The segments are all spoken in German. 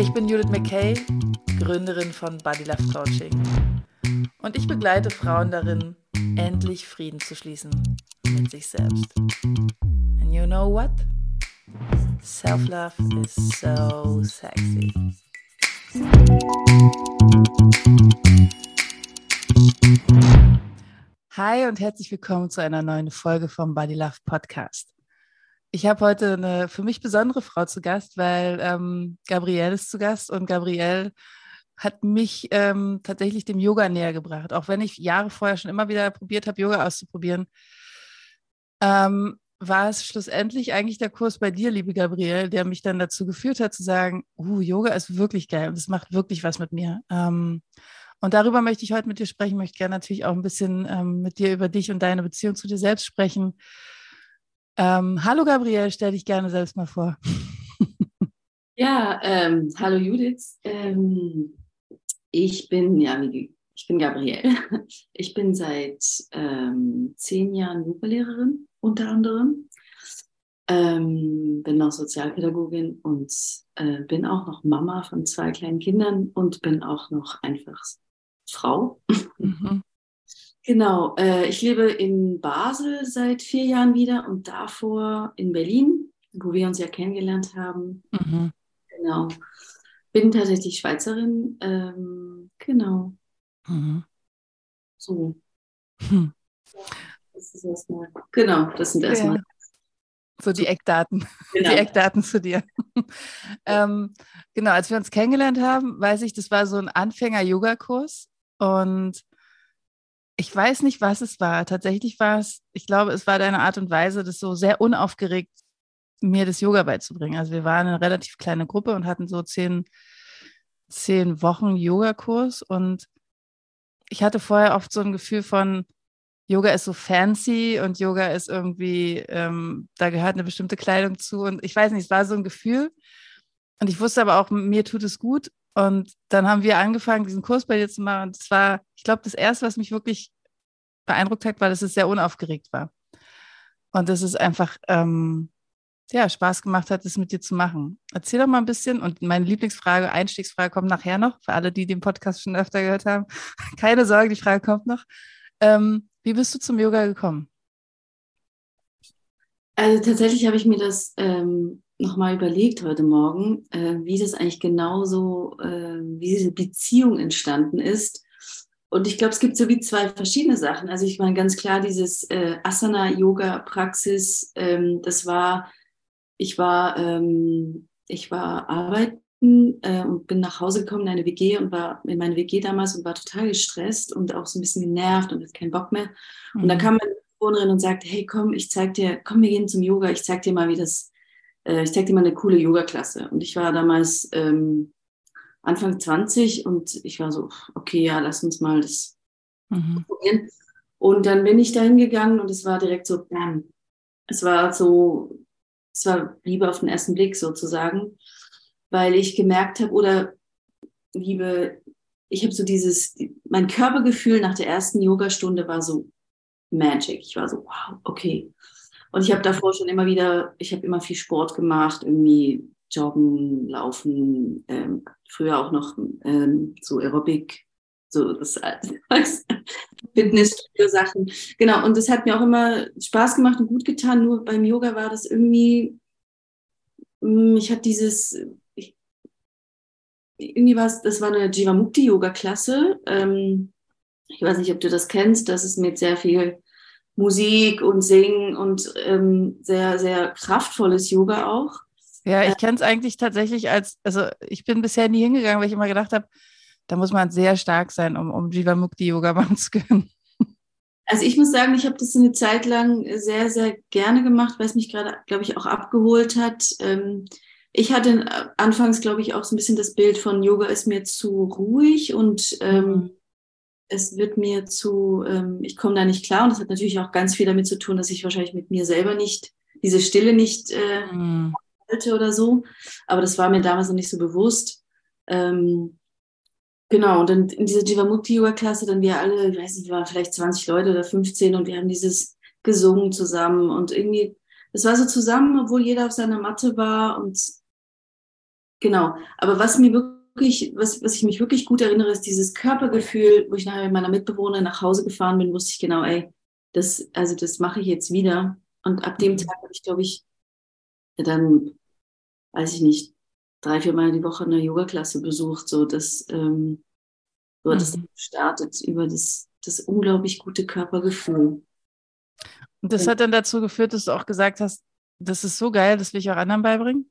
Ich bin Judith McKay, Gründerin von Body Love Coaching und ich begleite Frauen darin, endlich Frieden zu schließen mit sich selbst. And you know what? Self-love is so sexy. Hi und herzlich willkommen zu einer neuen Folge vom Body Love Podcast. Ich habe heute eine für mich besondere Frau zu Gast, weil ähm, Gabrielle ist zu Gast und Gabrielle hat mich ähm, tatsächlich dem Yoga näher gebracht. Auch wenn ich Jahre vorher schon immer wieder probiert habe, Yoga auszuprobieren, ähm, war es schlussendlich eigentlich der Kurs bei dir, liebe Gabrielle, der mich dann dazu geführt hat zu sagen, uh, Yoga ist wirklich geil und es macht wirklich was mit mir. Ähm, und darüber möchte ich heute mit dir sprechen, möchte gerne natürlich auch ein bisschen ähm, mit dir über dich und deine Beziehung zu dir selbst sprechen. Ähm, hallo Gabrielle, stell dich gerne selbst mal vor. Ja, ähm, hallo Judith. Ähm, ich bin, ja, ich bin Gabrielle. Ich bin seit ähm, zehn Jahren Yoga-Lehrerin unter anderem. Ähm, bin auch Sozialpädagogin und äh, bin auch noch Mama von zwei kleinen Kindern und bin auch noch einfach Frau. Mhm. Genau, äh, ich lebe in Basel seit vier Jahren wieder und davor in Berlin, wo wir uns ja kennengelernt haben. Mhm. Genau. Bin tatsächlich Schweizerin. Ähm, genau. Mhm. So. Hm. Das ist erstmal. Genau, das sind erstmal. Ja. So die Eckdaten, genau. die Eckdaten zu dir. ähm, genau, als wir uns kennengelernt haben, weiß ich, das war so ein Anfänger-Yoga-Kurs und ich weiß nicht, was es war. Tatsächlich war es, ich glaube, es war deine Art und Weise, das so sehr unaufgeregt mir das Yoga beizubringen. Also wir waren eine relativ kleine Gruppe und hatten so zehn, zehn Wochen Yogakurs und ich hatte vorher oft so ein Gefühl von, Yoga ist so fancy und Yoga ist irgendwie, ähm, da gehört eine bestimmte Kleidung zu. Und ich weiß nicht, es war so ein Gefühl. Und ich wusste aber auch, mir tut es gut. Und dann haben wir angefangen, diesen Kurs bei dir zu machen. Und es war, ich glaube, das Erste, was mich wirklich beeindruckt hat, war, dass es sehr unaufgeregt war. Und dass es einfach, ähm, ja, Spaß gemacht hat, es mit dir zu machen. Erzähl doch mal ein bisschen. Und meine Lieblingsfrage, Einstiegsfrage kommt nachher noch, für alle, die den Podcast schon öfter gehört haben. Keine Sorge, die Frage kommt noch. Ähm, wie bist du zum Yoga gekommen? Also tatsächlich habe ich mir das ähm, nochmal überlegt heute Morgen, äh, wie das eigentlich genauso, äh, wie diese Beziehung entstanden ist. Und ich glaube, es gibt so wie zwei verschiedene Sachen. Also ich meine ganz klar, dieses äh, Asana-Yoga-Praxis, ähm, das war, ich war, ähm, ich war arbeiten äh, und bin nach Hause gekommen in eine WG und war in meine WG damals und war total gestresst und auch so ein bisschen genervt und hatte keinen Bock mehr. Mhm. Und dann kam meine Bewohnerin und sagte, hey komm, ich zeig dir, komm, wir gehen zum Yoga, ich zeig dir mal, wie das, äh, ich zeig dir mal eine coole Yoga-Klasse. Und ich war damals ähm, Anfang 20 und ich war so, okay, ja, lass uns mal das mhm. probieren. Und dann bin ich da hingegangen und es war direkt so, bam. Es war so, es war Liebe auf den ersten Blick sozusagen weil ich gemerkt habe, oder liebe, ich habe so dieses, mein Körpergefühl nach der ersten Yogastunde war so magic. Ich war so, wow, okay. Und ich habe davor schon immer wieder, ich habe immer viel Sport gemacht, irgendwie Joggen, Laufen, ähm, früher auch noch ähm, so Aerobic, so das Fitnessstudio-Sachen. Genau, und das hat mir auch immer Spaß gemacht und gut getan. Nur beim Yoga war das irgendwie, mm, ich hatte dieses irgendwie war es, das war eine Jivamukti-Yoga-Klasse. Ähm, ich weiß nicht, ob du das kennst. Das ist mit sehr viel Musik und Singen und ähm, sehr, sehr kraftvolles Yoga auch. Ja, ich kenne es eigentlich tatsächlich als, also ich bin bisher nie hingegangen, weil ich immer gedacht habe, da muss man sehr stark sein, um, um Jivamukti-Yoga machen zu können. Also ich muss sagen, ich habe das eine Zeit lang sehr, sehr gerne gemacht, weil es mich gerade, glaube ich, auch abgeholt hat. Ähm, ich hatte anfangs, glaube ich, auch so ein bisschen das Bild von Yoga ist mir zu ruhig und ähm, mhm. Es wird mir zu, ähm, ich komme da nicht klar. Und das hat natürlich auch ganz viel damit zu tun, dass ich wahrscheinlich mit mir selber nicht, diese Stille nicht äh, mhm. halte oder so. Aber das war mir damals noch nicht so bewusst. Ähm, genau, und dann in dieser Jivamukti-Yoga-Klasse, dann wir alle, ich weiß nicht, wir waren vielleicht 20 Leute oder 15 und wir haben dieses gesungen zusammen und irgendwie, es war so zusammen, obwohl jeder auf seiner Matte war und genau. Aber was mir wirklich, was, was ich mich wirklich gut erinnere, ist dieses Körpergefühl, wo ich nachher mit meiner Mitbewohnerin nach Hause gefahren bin, wusste ich genau, ey, das, also das mache ich jetzt wieder. Und ab dem mhm. Tag habe ich, glaube ich, dann, weiß ich nicht, drei, vier Mal die Woche eine Yoga-Klasse besucht. So, das, ähm, so hat es mhm. gestartet über das, das unglaublich gute Körpergefühl. Und das hat dann dazu geführt, dass du auch gesagt hast, das ist so geil, das will ich auch anderen beibringen?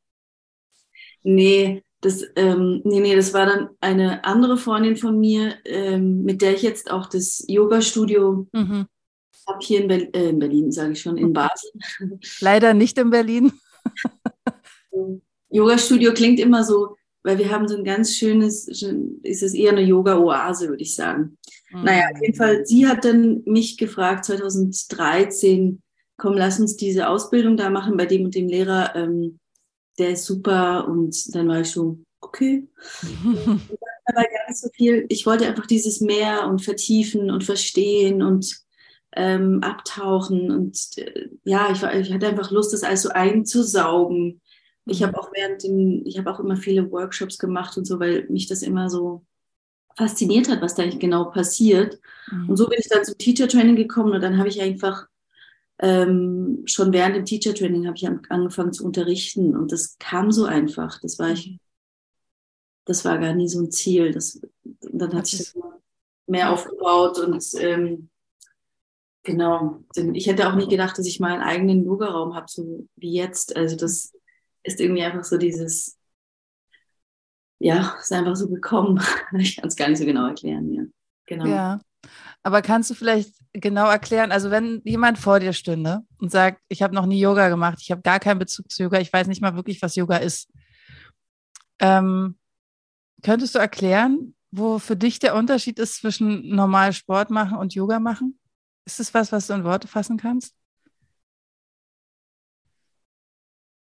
Nee, das, ähm, nee, nee, das war dann eine andere Freundin von mir, ähm, mit der ich jetzt auch das Yoga-Studio mhm. habe hier in, Be äh, in Berlin, sage ich schon, in Basel. Leider nicht in Berlin. Yoga-Studio klingt immer so, weil wir haben so ein ganz schönes, ist es eher eine Yoga-Oase, würde ich sagen. Mhm. Naja, auf jeden Fall, sie hat dann mich gefragt, 2013, komm, lass uns diese Ausbildung da machen bei dem und dem Lehrer, ähm, der ist super. Und dann war ich so, okay. aber gar nicht so viel. Ich wollte einfach dieses Meer und vertiefen und verstehen und ähm, abtauchen. Und äh, ja, ich, war, ich hatte einfach Lust, das alles so einzusaugen. Ich habe mhm. auch während dem, ich habe auch immer viele Workshops gemacht und so, weil mich das immer so fasziniert hat, was da eigentlich genau passiert. Mhm. Und so bin ich dann zum Teacher Training gekommen und dann habe ich einfach ähm, schon während dem Teacher Training habe ich angefangen zu unterrichten und das kam so einfach. Das war ich, das war gar nie so ein Ziel. Das, dann hat sich das mehr aufgebaut und ähm, genau. Ich hätte auch nie gedacht, dass ich mal einen eigenen Yoga-Raum habe, so wie jetzt. Also das ist irgendwie einfach so dieses, ja, ist einfach so gekommen. Ich kann es gar nicht so genau erklären, ja. Genau. Ja. Aber kannst du vielleicht genau erklären, also wenn jemand vor dir stünde und sagt, ich habe noch nie Yoga gemacht, ich habe gar keinen Bezug zu Yoga, ich weiß nicht mal wirklich, was Yoga ist, ähm, könntest du erklären, wo für dich der Unterschied ist zwischen normal Sport machen und Yoga machen? Ist das was, was du in Worte fassen kannst?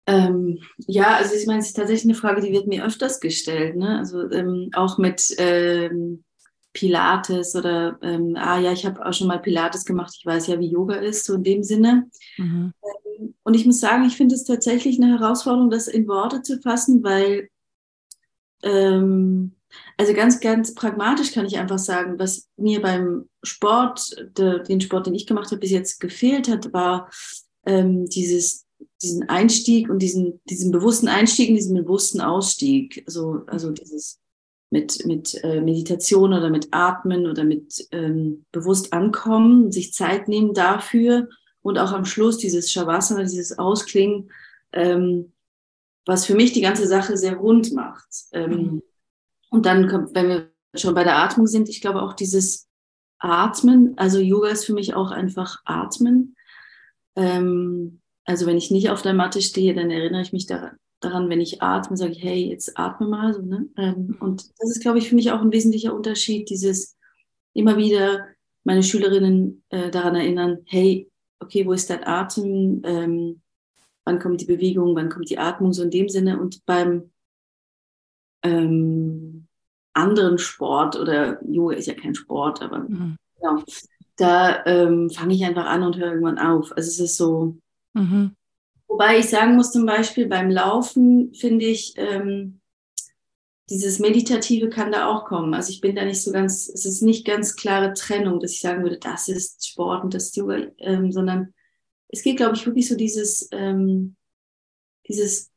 Ähm, ja, also ich meine, es ist tatsächlich eine Frage, die wird mir öfters gestellt. Ne? Also ähm, auch mit ähm, Pilates oder, ähm, ah ja, ich habe auch schon mal Pilates gemacht, ich weiß ja, wie Yoga ist, so in dem Sinne. Mhm. Ähm, und ich muss sagen, ich finde es tatsächlich eine Herausforderung, das in Worte zu fassen, weil, ähm, also ganz, ganz pragmatisch kann ich einfach sagen, was mir beim Sport, de, den Sport, den ich gemacht habe, bis jetzt gefehlt hat, war ähm, dieses diesen Einstieg und diesen, diesen bewussten Einstieg und diesen bewussten Ausstieg. Also, also dieses mit, mit äh, Meditation oder mit Atmen oder mit ähm, bewusst ankommen, sich Zeit nehmen dafür und auch am Schluss dieses Shavasana, dieses Ausklingen, ähm, was für mich die ganze Sache sehr rund macht. Ähm, mhm. Und dann, kommt, wenn wir schon bei der Atmung sind, ich glaube auch dieses Atmen, also Yoga ist für mich auch einfach Atmen. Ähm, also wenn ich nicht auf der Matte stehe, dann erinnere ich mich daran, daran wenn ich atme, sage ich, hey, jetzt atme mal. So, ne? Ähm, mhm. und das ist, glaube ich, für mich auch ein wesentlicher Unterschied, dieses immer wieder meine Schülerinnen äh, daran erinnern, hey, okay, wo ist dein Atem? Ähm, wann kommt die Bewegung? Wann kommt die Atmung? So in dem Sinne. Und beim ähm, anderen Sport oder Yoga ist ja kein Sport, aber mhm. ja, da ähm, fange ich einfach an und höre irgendwann auf. Also es ist so, Mhm. Wobei ich sagen muss, zum Beispiel beim Laufen finde ich, ähm, dieses Meditative kann da auch kommen. Also ich bin da nicht so ganz, es ist nicht ganz klare Trennung, dass ich sagen würde, das ist Sport und das ist Yoga, ähm, sondern es geht, glaube ich, wirklich so dieses, ähm, dieses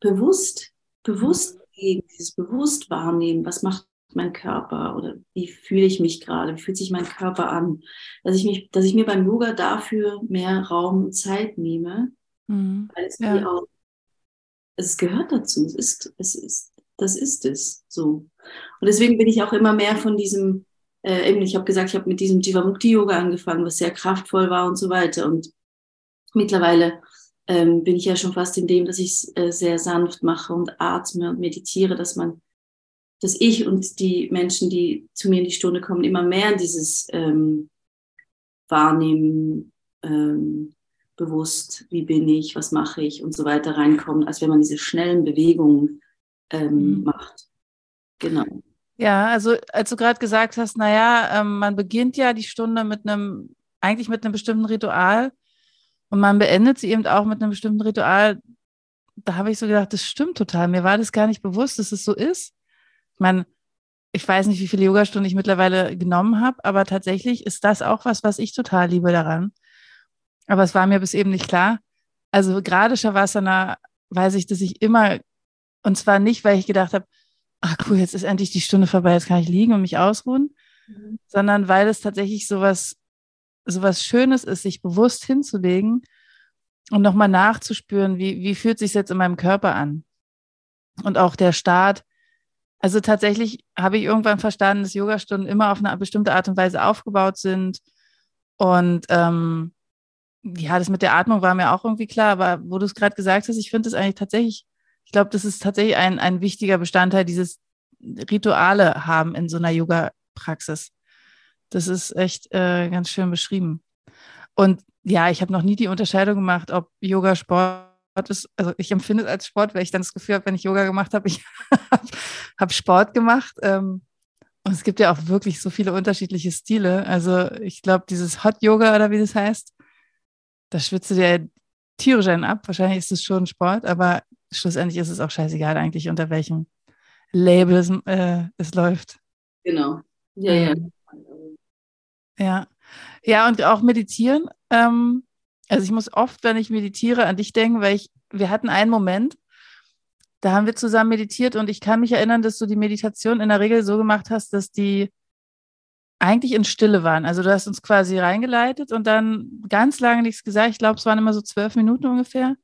bewusst, bewusst, dieses bewusst wahrnehmen, was macht mein Körper oder wie fühle ich mich gerade, wie fühlt sich mein Körper an, dass ich mich, dass ich mir beim Yoga dafür mehr Raum und Zeit nehme, mhm. weil es ja. auch, es gehört dazu, es ist, es ist, das ist es so. Und deswegen bin ich auch immer mehr von diesem, äh, eben, ich habe gesagt, ich habe mit diesem Jivamukti Yoga angefangen, was sehr kraftvoll war und so weiter und mittlerweile ähm, bin ich ja schon fast in dem, dass ich es äh, sehr sanft mache und atme und meditiere, dass man, dass ich und die Menschen, die zu mir in die Stunde kommen, immer mehr in dieses ähm, Wahrnehmen, ähm, bewusst, wie bin ich, was mache ich und so weiter reinkommen, als wenn man diese schnellen Bewegungen ähm, mhm. macht. Genau. Ja, also als du gerade gesagt hast, naja, ähm, man beginnt ja die Stunde mit einem, eigentlich mit einem bestimmten Ritual und man beendet sie eben auch mit einem bestimmten Ritual. Da habe ich so gedacht, das stimmt total. Mir war das gar nicht bewusst, dass es so ist. Ich meine, ich weiß nicht, wie viele Yogastunden ich mittlerweile genommen habe, aber tatsächlich ist das auch was, was ich total liebe daran. Aber es war mir bis eben nicht klar. Also gerade Shavasana weiß ich, dass ich immer, und zwar nicht, weil ich gedacht habe, ach cool, jetzt ist endlich die Stunde vorbei, jetzt kann ich liegen und mich ausruhen, mhm. sondern weil es tatsächlich sowas, sowas Schönes ist, sich bewusst hinzulegen und nochmal nachzuspüren, wie, wie fühlt sich jetzt in meinem Körper an. Und auch der Start, also tatsächlich habe ich irgendwann verstanden, dass Yogastunden immer auf eine bestimmte Art und Weise aufgebaut sind. Und ähm, ja, das mit der Atmung war mir auch irgendwie klar, aber wo du es gerade gesagt hast, ich finde es eigentlich tatsächlich, ich glaube, das ist tatsächlich ein, ein wichtiger Bestandteil dieses Rituale haben in so einer Yoga-Praxis. Das ist echt äh, ganz schön beschrieben. Und ja, ich habe noch nie die Unterscheidung gemacht, ob Yoga Sport ist. Also ich empfinde es als Sport, weil ich dann das Gefühl habe, wenn ich Yoga gemacht habe, ich habe hab Sport gemacht. Ähm, und es gibt ja auch wirklich so viele unterschiedliche Stile. Also ich glaube, dieses Hot Yoga oder wie das heißt, da schwitzt du dir tierisch einen ab. Wahrscheinlich ist es schon Sport, aber schlussendlich ist es auch scheißegal eigentlich, unter welchem Label es, äh, es läuft. Genau. Ja, ja. Ähm, ja. Ja, und auch meditieren. Ähm, also ich muss oft, wenn ich meditiere, an dich denken, weil ich, wir hatten einen Moment, da haben wir zusammen meditiert und ich kann mich erinnern, dass du die Meditation in der Regel so gemacht hast, dass die eigentlich in Stille waren. Also du hast uns quasi reingeleitet und dann ganz lange nichts gesagt. Ich glaube, es waren immer so zwölf Minuten ungefähr.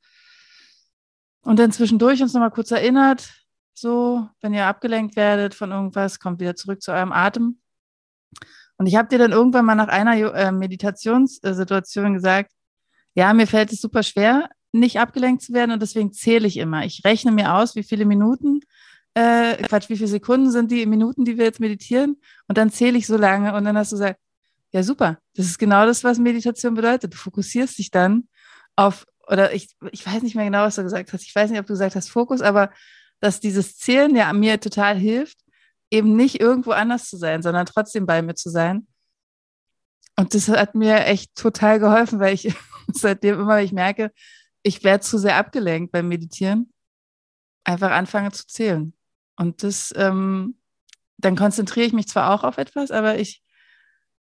Und dann zwischendurch uns nochmal kurz erinnert, so, wenn ihr abgelenkt werdet von irgendwas, kommt wieder zurück zu eurem Atem. Und ich habe dir dann irgendwann mal nach einer äh, Meditationssituation gesagt, ja, mir fällt es super schwer, nicht abgelenkt zu werden und deswegen zähle ich immer. Ich rechne mir aus, wie viele Minuten äh, Quatsch, wie viele Sekunden sind die Minuten, die wir jetzt meditieren? Und dann zähle ich so lange und dann hast du gesagt, ja super, das ist genau das, was Meditation bedeutet. Du fokussierst dich dann auf, oder ich, ich weiß nicht mehr genau, was du gesagt hast. Ich weiß nicht, ob du gesagt hast Fokus, aber dass dieses Zählen ja mir total hilft, eben nicht irgendwo anders zu sein, sondern trotzdem bei mir zu sein. Und das hat mir echt total geholfen, weil ich seitdem immer, ich merke, ich werde zu sehr abgelenkt beim Meditieren, einfach anfange zu zählen. Und das, ähm, dann konzentriere ich mich zwar auch auf etwas, aber ich,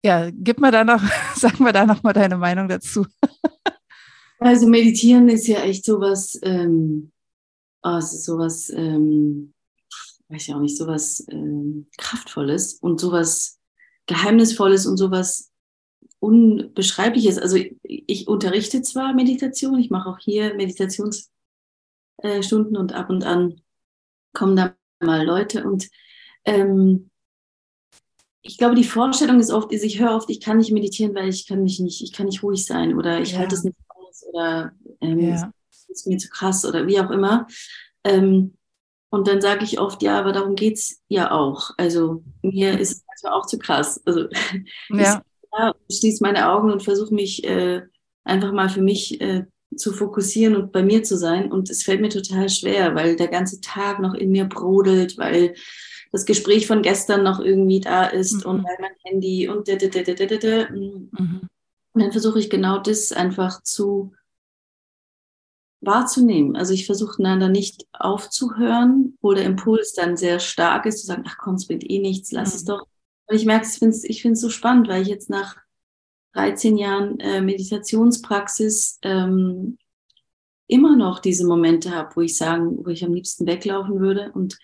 ja, gib mir da noch, sag mal da noch mal deine Meinung dazu. also meditieren ist ja echt sowas, ähm, ist sowas, ähm, weiß ich auch nicht, sowas ähm, Kraftvolles und sowas Geheimnisvolles und sowas Unbeschreibliches. Also ich, ich unterrichte zwar Meditation, ich mache auch hier Meditationsstunden und ab und an kommen da mal Leute und ähm, ich glaube, die Vorstellung ist oft, ich höre oft, ich kann nicht meditieren, weil ich kann mich nicht, ich kann nicht ruhig sein oder ich ja. halte es nicht aus oder ähm, ja. es ist mir zu krass oder wie auch immer. Ähm, und dann sage ich oft, ja, aber darum geht es ja auch. Also mir ist es manchmal auch zu krass. Also ja. Ich schließe meine Augen und versuche mich äh, einfach mal für mich äh, zu fokussieren und bei mir zu sein. Und es fällt mir total schwer, weil der ganze Tag noch in mir brodelt, weil das Gespräch von gestern noch irgendwie da ist mhm. und weil mein Handy und da, da, da, da, da, da. Mhm. Und dann versuche ich genau das einfach zu wahrzunehmen. Also ich versuche einander nicht aufzuhören, wo der Impuls dann sehr stark ist, zu sagen, ach komm, es bringt eh nichts, lass mhm. es doch. Und ich merke, ich finde es so spannend, weil ich jetzt nach 13 Jahren äh, Meditationspraxis ähm, immer noch diese Momente habe, wo ich sagen, wo ich am liebsten weglaufen würde. Und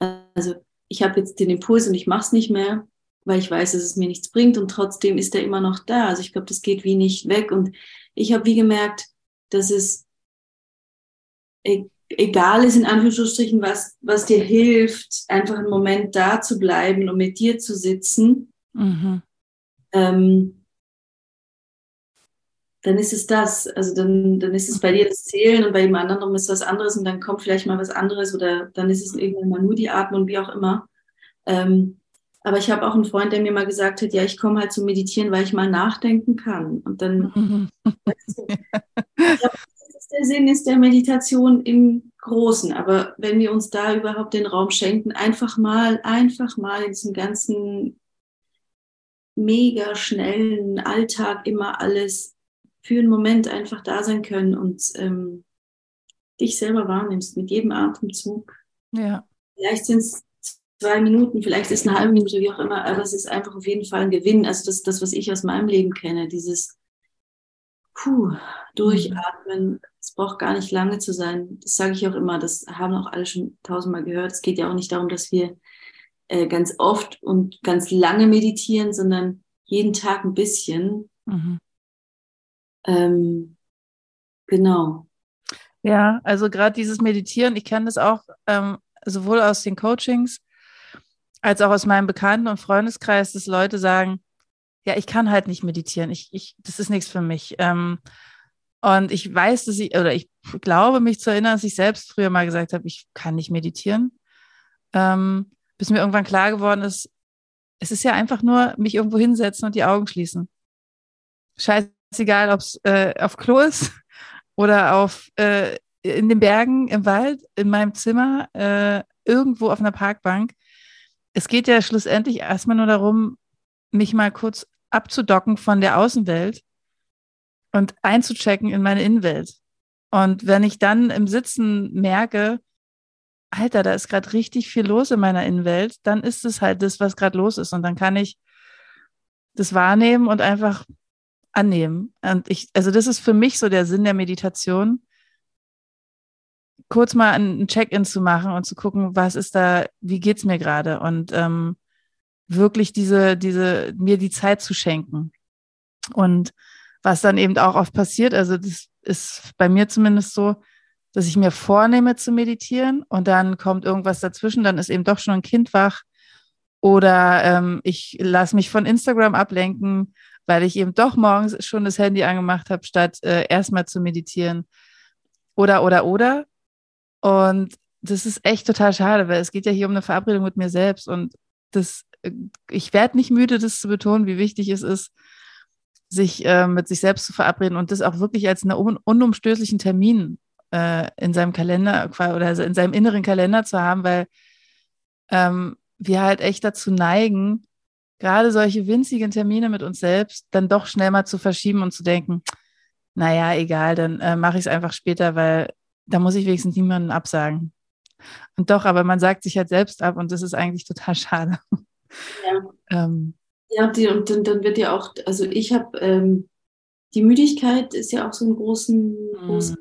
äh, also ich habe jetzt den Impuls und ich mache es nicht mehr, weil ich weiß, dass es mir nichts bringt und trotzdem ist er immer noch da. Also ich glaube, das geht wie nicht weg. Und ich habe wie gemerkt, dass es egal ist, in Anführungsstrichen, was, was dir hilft, einfach einen Moment da zu bleiben und mit dir zu sitzen. Mhm. Ähm, dann ist es das. Also dann, dann ist es bei dir das Zählen und bei dem anderen ist was anderes und dann kommt vielleicht mal was anderes oder dann ist es irgendwann mal nur die Atmung, wie auch immer. Ähm, aber ich habe auch einen Freund, der mir mal gesagt hat, ja, ich komme halt zum Meditieren, weil ich mal nachdenken kann. Und dann, mhm. glaube, das ist der Sinn ist der Meditation im Großen. Aber wenn wir uns da überhaupt den Raum schenken, einfach mal, einfach mal in diesem ganzen mega schnellen Alltag immer alles für einen Moment einfach da sein können und ähm, dich selber wahrnimmst mit jedem Atemzug. Ja. Vielleicht sind es zwei Minuten, vielleicht ist es eine halbe Minute, wie auch immer, aber es ist einfach auf jeden Fall ein Gewinn. Also das ist das, was ich aus meinem Leben kenne, dieses puh, durchatmen. Es braucht gar nicht lange zu sein. Das sage ich auch immer, das haben auch alle schon tausendmal gehört. Es geht ja auch nicht darum, dass wir äh, ganz oft und ganz lange meditieren, sondern jeden Tag ein bisschen. Mhm. Ähm, genau. Ja, also gerade dieses Meditieren, ich kenne das auch ähm, sowohl aus den Coachings als auch aus meinem Bekannten- und Freundeskreis, dass Leute sagen, ja, ich kann halt nicht meditieren, ich, ich, das ist nichts für mich. Ähm, und ich weiß, dass ich, oder ich glaube mich zu erinnern, dass ich selbst früher mal gesagt habe, ich kann nicht meditieren. Ähm, bis mir irgendwann klar geworden ist, es ist ja einfach nur mich irgendwo hinsetzen und die Augen schließen. Scheißegal, ob es äh, auf Klo ist oder auf äh, in den Bergen, im Wald, in meinem Zimmer, äh, irgendwo auf einer Parkbank es geht ja schlussendlich erstmal nur darum, mich mal kurz abzudocken von der Außenwelt und einzuchecken in meine Innenwelt. Und wenn ich dann im Sitzen merke, Alter, da ist gerade richtig viel los in meiner Innenwelt, dann ist es halt das, was gerade los ist. Und dann kann ich das wahrnehmen und einfach annehmen. Und ich, also das ist für mich so der Sinn der Meditation, kurz mal ein Check-in zu machen und zu gucken, was ist da, wie geht's mir gerade und ähm, wirklich diese, diese, mir die Zeit zu schenken. Und was dann eben auch oft passiert, also das ist bei mir zumindest so, dass ich mir vornehme zu meditieren und dann kommt irgendwas dazwischen, dann ist eben doch schon ein Kind wach oder ähm, ich lasse mich von Instagram ablenken, weil ich eben doch morgens schon das Handy angemacht habe, statt äh, erstmal zu meditieren. Oder, oder, oder. Und das ist echt total schade, weil es geht ja hier um eine Verabredung mit mir selbst und das, äh, ich werde nicht müde, das zu betonen, wie wichtig es ist, sich äh, mit sich selbst zu verabreden und das auch wirklich als einen un unumstößlichen Termin äh, in seinem Kalender oder in seinem inneren Kalender zu haben, weil ähm, wir halt echt dazu neigen, gerade solche winzigen Termine mit uns selbst dann doch schnell mal zu verschieben und zu denken, naja, egal, dann äh, mache ich es einfach später, weil da muss ich wenigstens niemanden absagen. Und doch, aber man sagt sich halt selbst ab und das ist eigentlich total schade. Ja, ähm, ja die, und dann, dann, wird ja auch, also ich habe, ähm, die Müdigkeit ist ja auch so ein großen, mhm. großen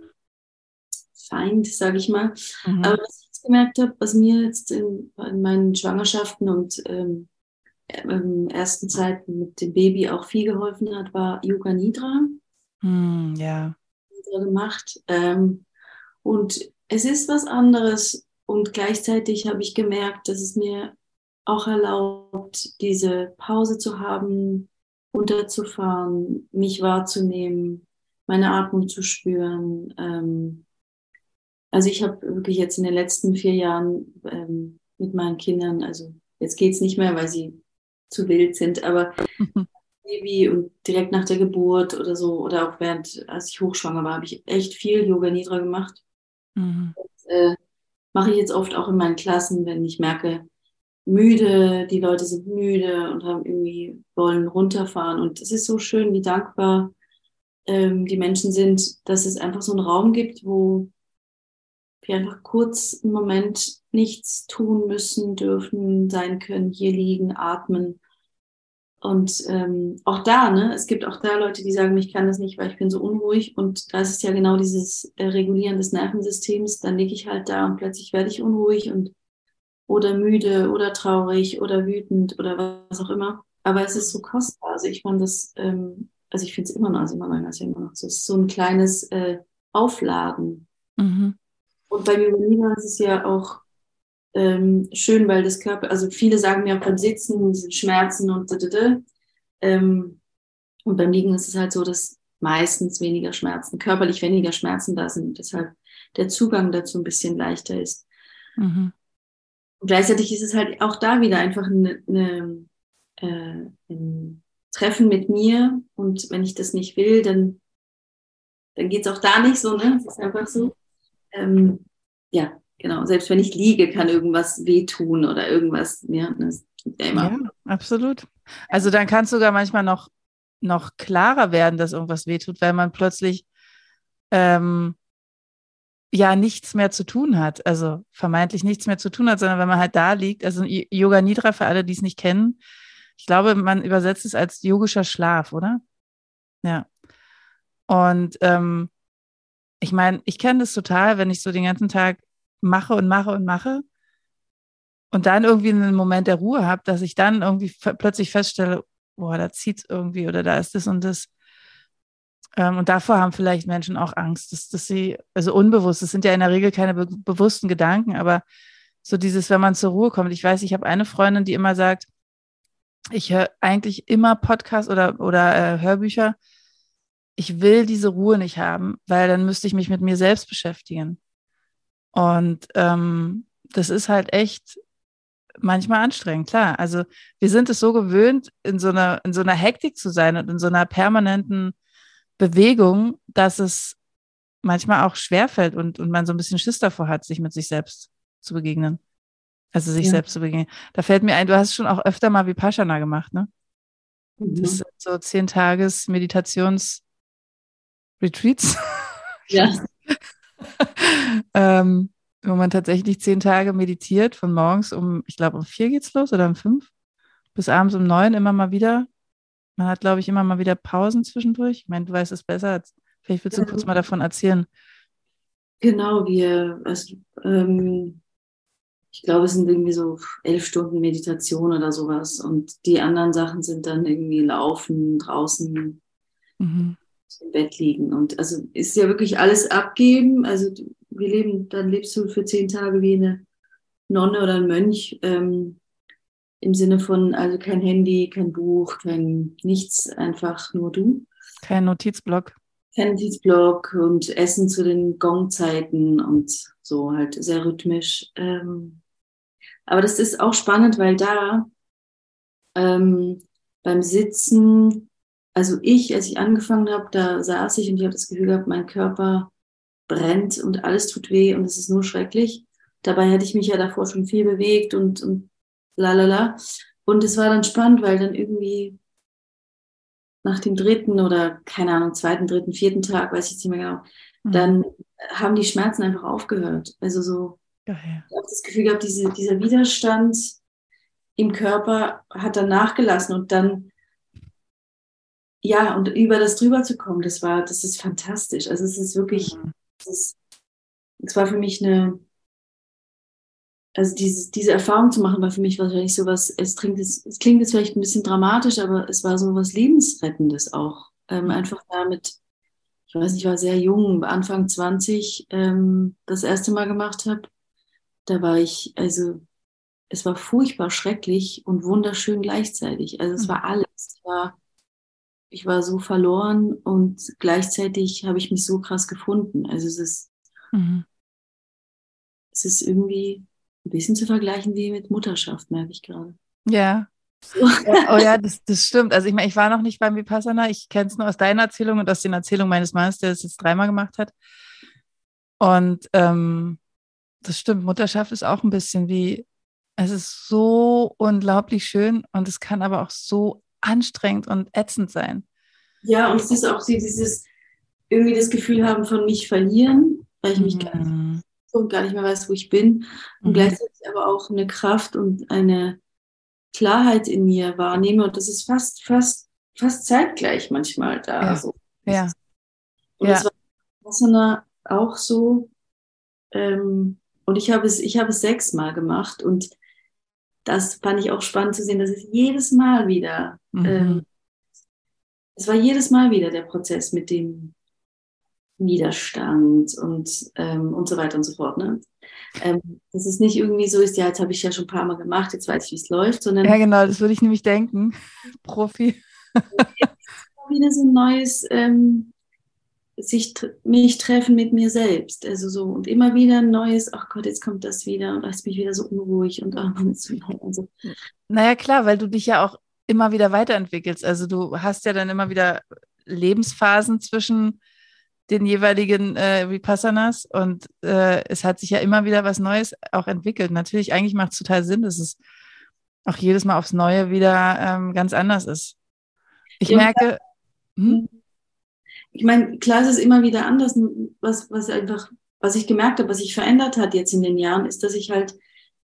Feind, sage ich mal. Mhm. Aber was ich jetzt gemerkt habe, was mir jetzt in, in meinen Schwangerschaften und ähm, ähm, ersten Zeiten mit dem Baby auch viel geholfen hat, war Yoga Nidra. Mhm, ja. Nidra gemacht. Ähm, und es ist was anderes und gleichzeitig habe ich gemerkt, dass es mir auch erlaubt, diese Pause zu haben, runterzufahren, mich wahrzunehmen, meine Atmung zu spüren. Ähm, also ich habe wirklich jetzt in den letzten vier Jahren ähm, mit meinen Kindern, also jetzt geht es nicht mehr, weil sie zu wild sind, aber Baby und direkt nach der Geburt oder so, oder auch während, als ich hochschwanger war, habe ich echt viel Yoga Nidra gemacht. Mhm. äh, mache ich jetzt oft auch in meinen Klassen, wenn ich merke, müde, die Leute sind müde und haben irgendwie wollen runterfahren. Und es ist so schön, wie dankbar ähm, die Menschen sind, dass es einfach so einen Raum gibt, wo wir einfach kurz einen Moment nichts tun müssen, dürfen, sein können, hier liegen, atmen und ähm, auch da, ne, es gibt auch da Leute, die sagen, ich kann das nicht, weil ich bin so unruhig. Und da ist es ja genau dieses äh, Regulieren des Nervensystems. Dann liege ich halt da und plötzlich werde ich unruhig und oder müde oder traurig oder wütend oder was auch immer. Aber es ist so kostbar. Also ich fand das, ähm, also ich finde es immer noch, also immer noch, also immer noch so, es ist so ein kleines äh, Aufladen. Mhm. Und bei Myelina ist es ja auch ähm, schön, weil das Körper, also viele sagen mir auch beim Sitzen sind Schmerzen und da, da, da. Ähm, und beim Liegen ist es halt so, dass meistens weniger Schmerzen, körperlich weniger Schmerzen da sind, deshalb der Zugang dazu ein bisschen leichter ist. Mhm. Und gleichzeitig ist es halt auch da wieder einfach eine, eine, äh, ein Treffen mit mir und wenn ich das nicht will, dann, dann geht es auch da nicht so, ne? Es ist einfach so. Ähm, ja, genau. Selbst wenn ich liege, kann irgendwas wehtun oder irgendwas, ja, ja. Ja, absolut. Also dann kann es sogar manchmal noch, noch klarer werden, dass irgendwas wehtut, weil man plötzlich ähm, ja nichts mehr zu tun hat, also vermeintlich nichts mehr zu tun hat, sondern wenn man halt da liegt, also Yoga Nidra für alle, die es nicht kennen, ich glaube, man übersetzt es als yogischer Schlaf, oder? Ja. Und ähm, ich meine, ich kenne das total, wenn ich so den ganzen Tag mache und mache und mache und dann irgendwie einen Moment der Ruhe habe, dass ich dann irgendwie plötzlich feststelle, boah, da zieht irgendwie oder da ist das und das. Ähm, und davor haben vielleicht Menschen auch Angst, dass, dass sie, also unbewusst, das sind ja in der Regel keine be bewussten Gedanken, aber so dieses, wenn man zur Ruhe kommt. Ich weiß, ich habe eine Freundin, die immer sagt, ich höre eigentlich immer Podcasts oder, oder äh, Hörbücher. Ich will diese Ruhe nicht haben, weil dann müsste ich mich mit mir selbst beschäftigen. Und ähm, das ist halt echt manchmal anstrengend, klar. Also wir sind es so gewöhnt, in so einer, in so einer Hektik zu sein und in so einer permanenten Bewegung, dass es manchmal auch schwerfällt und, und man so ein bisschen Schiss davor hat, sich mit sich selbst zu begegnen. Also sich ja. selbst zu begegnen. Da fällt mir ein, du hast schon auch öfter mal Vipassana gemacht, ne? Mhm. Das sind so zehn Tages Meditations Retreats. Ja. ähm, wo man tatsächlich zehn Tage meditiert, von morgens um, ich glaube, um vier geht's los oder um fünf, bis abends um neun immer mal wieder. Man hat, glaube ich, immer mal wieder Pausen zwischendurch. Ich meine, du weißt es besser. Vielleicht willst du kurz mal davon erzählen. Genau, wir, also, ähm, ich glaube, es sind irgendwie so elf Stunden Meditation oder sowas. Und die anderen Sachen sind dann irgendwie Laufen, draußen, mhm. Im Bett liegen. Und also ist ja wirklich alles abgeben. Also wir leben, dann lebst du für zehn Tage wie eine Nonne oder ein Mönch. Ähm, Im Sinne von, also kein Handy, kein Buch, kein nichts, einfach nur du. Kein Notizblock. Kein Notizblock und Essen zu den Gongzeiten und so halt sehr rhythmisch. Ähm, aber das ist auch spannend, weil da ähm, beim Sitzen, also ich, als ich angefangen habe, da saß ich und ich habe das Gefühl gehabt, mein Körper brennt und alles tut weh und es ist nur schrecklich. Dabei hätte ich mich ja davor schon viel bewegt und, und la la la. Und es war dann spannend, weil dann irgendwie nach dem dritten oder keine Ahnung, zweiten, dritten, vierten Tag, weiß ich nicht mehr genau, mhm. dann haben die Schmerzen einfach aufgehört. Also so, Geil. ich habe das Gefühl gehabt, diese, dieser Widerstand im Körper hat dann nachgelassen und dann ja, und über das drüber zu kommen, das war, das ist fantastisch. Also es ist wirklich, mhm es, es war für mich eine, also diese, diese Erfahrung zu machen, war für mich wahrscheinlich sowas, es klingt, es, es klingt jetzt vielleicht ein bisschen dramatisch, aber es war so was Lebensrettendes auch. Ähm, mhm. einfach damit, ich weiß nicht, ich war sehr jung, Anfang 20, ähm, das erste Mal gemacht habe. Da war ich, also es war furchtbar schrecklich und wunderschön gleichzeitig. Also es mhm. war alles. Es war ich war so verloren und gleichzeitig habe ich mich so krass gefunden. Also es ist, mhm. es ist irgendwie ein bisschen zu vergleichen wie mit Mutterschaft, merke ich gerade. Ja. So. ja. Oh ja, das, das stimmt. Also ich meine, ich war noch nicht beim Vipassana. Ich kenne es nur aus deiner Erzählung und aus den Erzählungen meines Mannes, der es jetzt dreimal gemacht hat. Und ähm, das stimmt, Mutterschaft ist auch ein bisschen wie, es ist so unglaublich schön und es kann aber auch so anstrengend und ätzend sein. Ja, und es ist auch dieses irgendwie das Gefühl haben von mich verlieren, weil ich mich mhm. gar, nicht, gar nicht mehr weiß, wo ich bin. Und mhm. gleichzeitig aber auch eine Kraft und eine Klarheit in mir wahrnehme. Und das ist fast, fast, fast zeitgleich manchmal da. Ja. So. ja. Und ja. das war Asana auch so. Ähm, und ich habe es, ich habe es sechsmal gemacht und das fand ich auch spannend zu sehen, dass es jedes Mal wieder, mhm. ähm, es war jedes Mal wieder der Prozess mit dem Widerstand und, ähm, und so weiter und so fort. Ne? Ähm, dass es nicht irgendwie so ist, ja, jetzt habe ich ja schon ein paar Mal gemacht, jetzt weiß ich, wie es läuft, sondern. Ja, genau, das würde ich nämlich denken. Profi. wieder so ein neues ähm, sich mich treffen mit mir selbst. Also so und immer wieder ein neues, ach Gott, jetzt kommt das wieder und lässt mich wieder so unruhig und ach, man ist. Naja, klar, weil du dich ja auch immer wieder weiterentwickelst. Also du hast ja dann immer wieder Lebensphasen zwischen den jeweiligen äh, Vipassanas und äh, es hat sich ja immer wieder was Neues auch entwickelt. Natürlich, eigentlich macht es total Sinn, dass es auch jedes Mal aufs Neue wieder ähm, ganz anders ist. Ich ja, merke. Hm? Ich meine, klar ist es immer wieder anders. Was, was einfach, was ich gemerkt habe, was sich verändert hat jetzt in den Jahren, ist, dass ich halt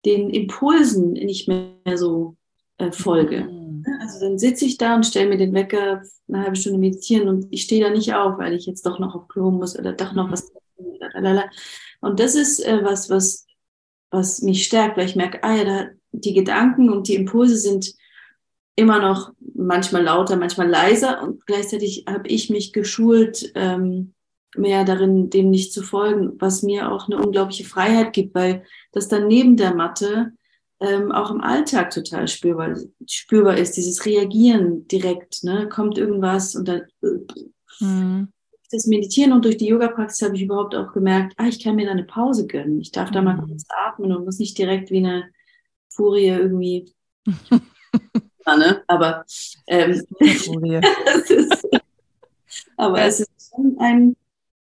den Impulsen nicht mehr so äh, folge. Also dann sitze ich da und stelle mir den Wecker eine halbe Stunde meditieren und ich stehe da nicht auf, weil ich jetzt doch noch auf Klo muss oder doch noch mhm. was. Und das ist äh, was, was, was mich stärkt, weil ich merke, ah ja, da, die Gedanken und die Impulse sind immer noch manchmal lauter, manchmal leiser und gleichzeitig habe ich mich geschult, ähm, mehr darin, dem nicht zu folgen, was mir auch eine unglaubliche Freiheit gibt, weil das dann neben der Matte ähm, auch im Alltag total spürbar, spürbar ist, dieses Reagieren direkt, ne? kommt irgendwas und dann äh, mhm. das Meditieren und durch die Yoga-Praxis habe ich überhaupt auch gemerkt, ah, ich kann mir da eine Pause gönnen. Ich darf da mal mhm. kurz atmen und muss nicht direkt wie eine Furie irgendwie ne? aber, ähm, es ist, aber es ist schon ein,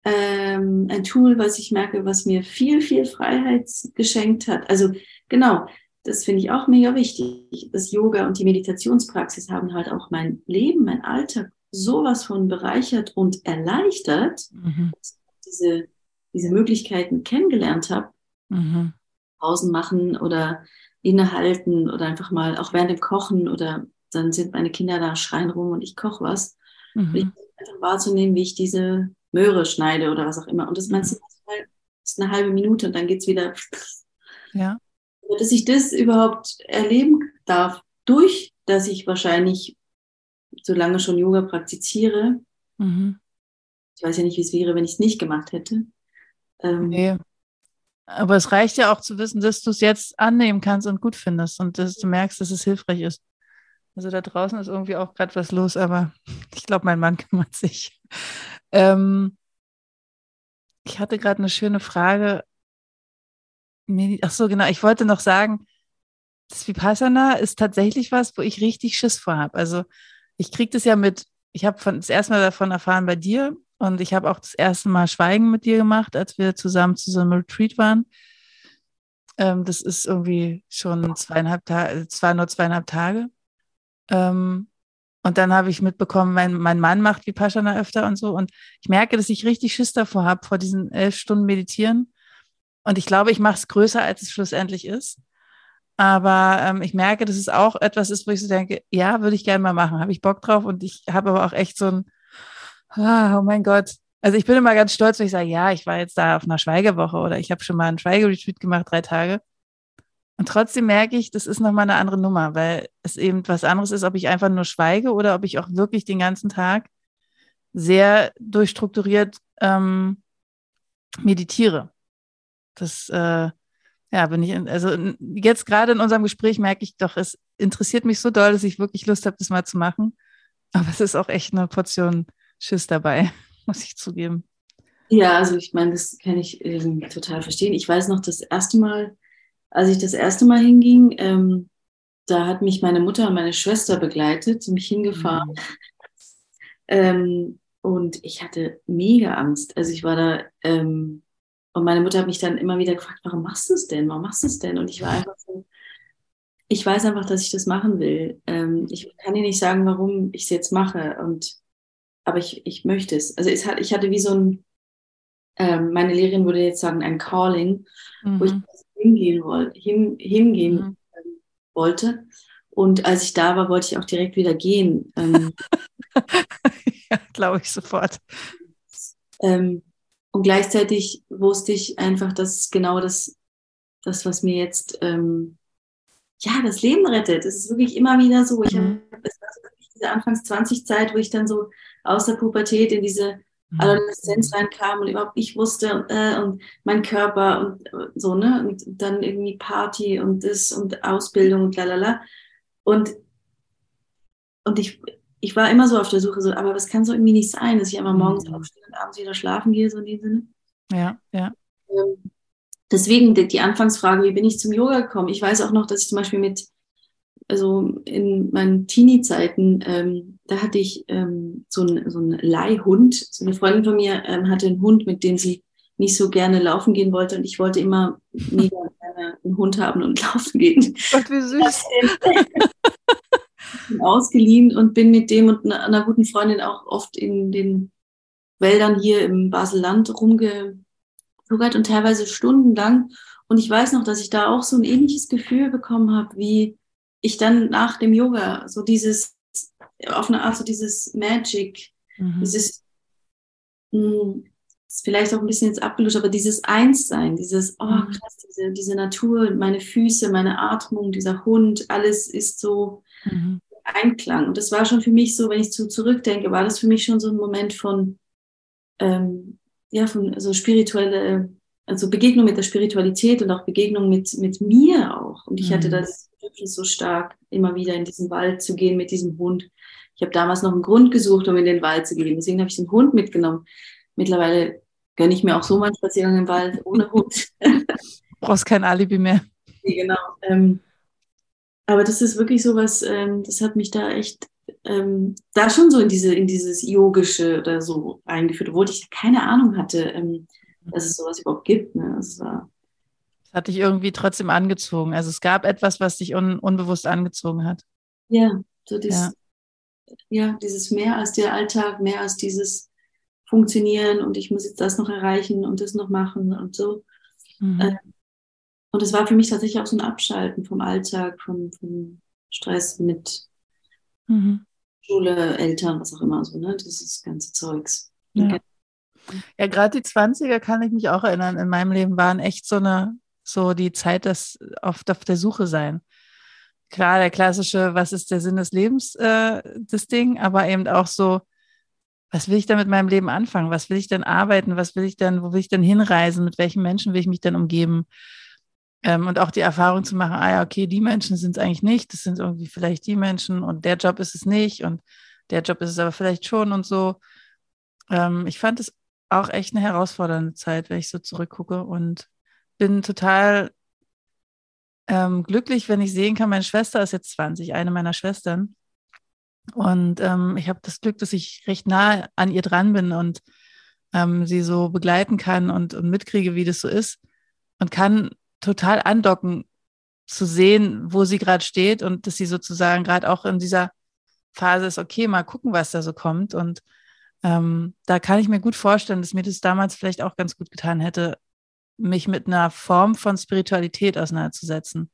ähm, ein Tool, was ich merke, was mir viel, viel Freiheit geschenkt hat. Also genau, das finde ich auch mega wichtig. Das Yoga und die Meditationspraxis haben halt auch mein Leben, mein Alltag sowas von bereichert und erleichtert, mhm. dass ich diese, diese Möglichkeiten kennengelernt habe. Mhm. Pausen machen oder innehalten oder einfach mal auch während dem Kochen oder dann sind meine Kinder da, schreien rum und ich koche was. Mhm. Und ich einfach wahrzunehmen, wie ich diese Möhre schneide oder was auch immer. Und das mhm. ist eine halbe Minute und dann geht es wieder. Ja. Dass ich das überhaupt erleben darf, durch, dass ich wahrscheinlich so lange schon Yoga praktiziere. Mhm. Ich weiß ja nicht, wie es wäre, wenn ich es nicht gemacht hätte. Ähm, nee. Aber es reicht ja auch zu wissen, dass du es jetzt annehmen kannst und gut findest und dass du merkst, dass es hilfreich ist. Also da draußen ist irgendwie auch gerade was los, aber ich glaube, mein Mann kümmert sich. Ähm, ich hatte gerade eine schöne Frage. Ach so, genau. Ich wollte noch sagen, das Vipassana ist tatsächlich was, wo ich richtig Schiss vor habe. Also ich kriege das ja mit, ich habe das erste Mal davon erfahren bei dir und ich habe auch das erste Mal Schweigen mit dir gemacht, als wir zusammen zu so einem Retreat waren. Ähm, das ist irgendwie schon zweieinhalb Tage, zwar nur zweieinhalb Tage. Ähm, und dann habe ich mitbekommen, mein, mein Mann macht Vipassana öfter und so. Und ich merke, dass ich richtig Schiss davor habe, vor diesen elf Stunden Meditieren. Und ich glaube, ich mache es größer, als es schlussendlich ist. Aber ähm, ich merke, dass es auch etwas ist, wo ich so denke, ja, würde ich gerne mal machen, habe ich Bock drauf. Und ich habe aber auch echt so ein, ah, oh mein Gott. Also ich bin immer ganz stolz, wenn ich sage, ja, ich war jetzt da auf einer Schweigewoche oder ich habe schon mal einen Schweigeretreat gemacht, drei Tage. Und trotzdem merke ich, das ist nochmal eine andere Nummer, weil es eben was anderes ist, ob ich einfach nur schweige oder ob ich auch wirklich den ganzen Tag sehr durchstrukturiert ähm, meditiere. Das, äh, ja, bin ich, also jetzt gerade in unserem Gespräch merke ich doch, es interessiert mich so doll, dass ich wirklich Lust habe, das mal zu machen. Aber es ist auch echt eine Portion Schiss dabei, muss ich zugeben. Ja, also ich meine, das kann ich ähm, total verstehen. Ich weiß noch, das erste Mal, als ich das erste Mal hinging, ähm, da hat mich meine Mutter und meine Schwester begleitet, mich hingefahren. Mhm. Ähm, und ich hatte mega Angst. Also ich war da, ähm, und meine Mutter hat mich dann immer wieder gefragt, warum machst du es denn? Warum machst du es denn? Und ich war einfach so, ich weiß einfach, dass ich das machen will. Ähm, ich kann dir nicht sagen, warum ich es jetzt mache. Und aber ich, ich möchte es. Also es hat, ich hatte wie so ein, ähm, meine Lehrerin würde jetzt sagen, ein Calling, mhm. wo ich mhm. hingehen wollte, hin, hingehen mhm. ähm, wollte. Und als ich da war, wollte ich auch direkt wieder gehen. Ja, glaube ich sofort. Ähm, und gleichzeitig wusste ich einfach, dass genau das, das was mir jetzt ähm, ja das Leben rettet. Es ist wirklich immer wieder so. Ich mhm. habe diese Anfangs 20 Zeit, wo ich dann so aus der Pubertät in diese mhm. Adoleszenz reinkam und überhaupt nicht wusste äh, und mein Körper und äh, so, ne? Und dann irgendwie Party und das und Ausbildung und lalala. Und, und ich, ich war immer so auf der Suche, so, aber das kann so irgendwie nicht sein, dass ich einmal morgens mhm. aufstehe und abends wieder schlafen gehe, so in dem Sinne. Ja, ja. Ähm, deswegen die, die Anfangsfrage, wie bin ich zum Yoga gekommen? Ich weiß auch noch, dass ich zum Beispiel mit, also in meinen Teenie-Zeiten, ähm, da hatte ich ähm, so einen so einen Leihhund. So eine Freundin von mir ähm, hatte einen Hund, mit dem sie nicht so gerne laufen gehen wollte und ich wollte immer mega gerne einen Hund haben und laufen gehen. Gott, wie süß. ausgeliehen und bin mit dem und einer guten Freundin auch oft in den Wäldern hier im Baselland rumgezuckert und teilweise stundenlang. Und ich weiß noch, dass ich da auch so ein ähnliches Gefühl bekommen habe, wie ich dann nach dem Yoga, so dieses, auf eine Art so dieses Magic, mhm. dieses, mh, hm, ist vielleicht auch ein bisschen jetzt abgelöst, aber dieses Einssein, dieses, oh mhm. krass, diese, diese Natur, meine Füße, meine Atmung, dieser Hund, alles ist so mhm. Einklang. Und das war schon für mich so, wenn ich zu zurückdenke, war das für mich schon so ein Moment von, ähm, ja, von so spirituelle, also Begegnung mit der Spiritualität und auch Begegnung mit, mit mir auch. Und ich mhm. hatte das wirklich so stark, immer wieder in diesen Wald zu gehen mit diesem Hund. Ich habe damals noch einen Grund gesucht, um in den Wald zu gehen. Deswegen habe ich den Hund mitgenommen. Mittlerweile gönne ich mir auch so mal einen Spaziergang im Wald ohne Hund. Brauchst kein Alibi mehr. Genau. Ähm, aber das ist wirklich so was, ähm, das hat mich da echt ähm, da schon so in diese in dieses yogische oder so eingeführt, obwohl ich keine Ahnung hatte, ähm, dass es sowas überhaupt gibt. Ne? Das war das hat dich irgendwie trotzdem angezogen. Also es gab etwas, was dich un unbewusst angezogen hat. Ja, so dieses, ja. ja, dieses mehr als der Alltag, mehr als dieses Funktionieren und ich muss jetzt das noch erreichen und das noch machen und so. Mhm. Äh, und es war für mich tatsächlich auch so ein Abschalten vom Alltag, vom, vom Stress mit mhm. Schule, Eltern, was auch immer so, ne? Dieses ganze Zeugs. Ja, ja gerade die 20er kann ich mich auch erinnern, in meinem Leben waren echt so eine, so die Zeit, das oft auf der Suche sein. Klar, der klassische, was ist der Sinn des Lebens, äh, das Ding, aber eben auch so, was will ich denn mit meinem Leben anfangen? Was will ich denn arbeiten? Was will ich denn, wo will ich denn hinreisen? Mit welchen Menschen will ich mich denn umgeben? Ähm, und auch die Erfahrung zu machen, ah ja, okay, die Menschen sind es eigentlich nicht, das sind irgendwie vielleicht die Menschen und der Job ist es nicht und der Job ist es aber vielleicht schon und so. Ähm, ich fand es auch echt eine herausfordernde Zeit, wenn ich so zurückgucke und bin total ähm, glücklich, wenn ich sehen kann, meine Schwester ist jetzt 20, eine meiner Schwestern. Und ähm, ich habe das Glück, dass ich recht nah an ihr dran bin und ähm, sie so begleiten kann und, und mitkriege, wie das so ist und kann total andocken zu sehen, wo sie gerade steht und dass sie sozusagen gerade auch in dieser Phase ist, okay, mal gucken, was da so kommt. Und ähm, da kann ich mir gut vorstellen, dass mir das damals vielleicht auch ganz gut getan hätte, mich mit einer Form von Spiritualität auseinanderzusetzen.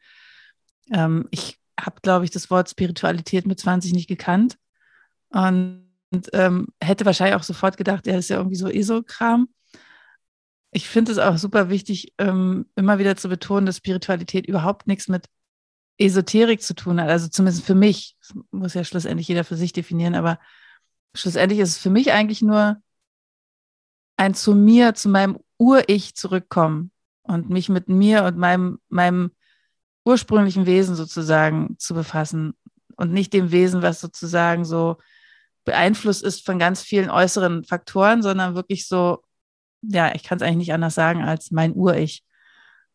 Ähm, ich habe, glaube ich, das Wort Spiritualität mit 20 nicht gekannt und, und ähm, hätte wahrscheinlich auch sofort gedacht, ja, ist ja irgendwie so ESO-Kram. Ich finde es auch super wichtig, ähm, immer wieder zu betonen, dass Spiritualität überhaupt nichts mit Esoterik zu tun hat. Also zumindest für mich. Das muss ja schlussendlich jeder für sich definieren, aber schlussendlich ist es für mich eigentlich nur ein zu mir, zu meinem Ur-Ich zurückkommen und mich mit mir und meinem, meinem ursprünglichen Wesen sozusagen zu befassen und nicht dem Wesen, was sozusagen so beeinflusst ist von ganz vielen äußeren Faktoren, sondern wirklich so ja, ich kann es eigentlich nicht anders sagen als mein Ur-Ich.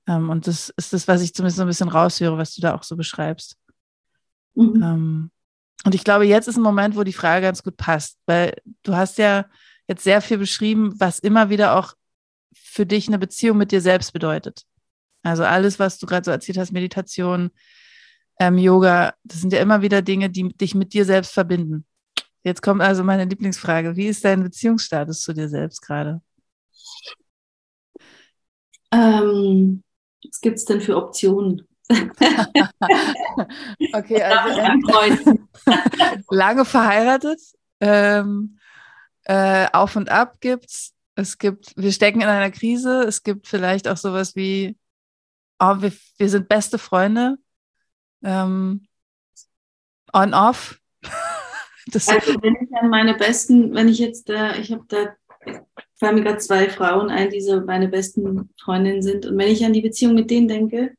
Ähm, und das ist das, was ich zumindest so ein bisschen raushöre, was du da auch so beschreibst. Mhm. Ähm, und ich glaube, jetzt ist ein Moment, wo die Frage ganz gut passt, weil du hast ja jetzt sehr viel beschrieben, was immer wieder auch für dich eine Beziehung mit dir selbst bedeutet. Also alles, was du gerade so erzählt hast, Meditation, ähm, Yoga, das sind ja immer wieder Dinge, die dich mit dir selbst verbinden. Jetzt kommt also meine Lieblingsfrage. Wie ist dein Beziehungsstatus zu dir selbst gerade? Ähm, was gibt es denn für Optionen? okay, also lange verheiratet, ähm, äh, auf und ab gibt's. Es gibt, wir stecken in einer Krise. Es gibt vielleicht auch sowas wie, oh, wir, wir sind beste Freunde. Ähm, on off. also wenn ich an meine besten, wenn ich jetzt da, ich habe da fallen mir gerade zwei Frauen ein, die so meine besten Freundinnen sind. Und wenn ich an die Beziehung mit denen denke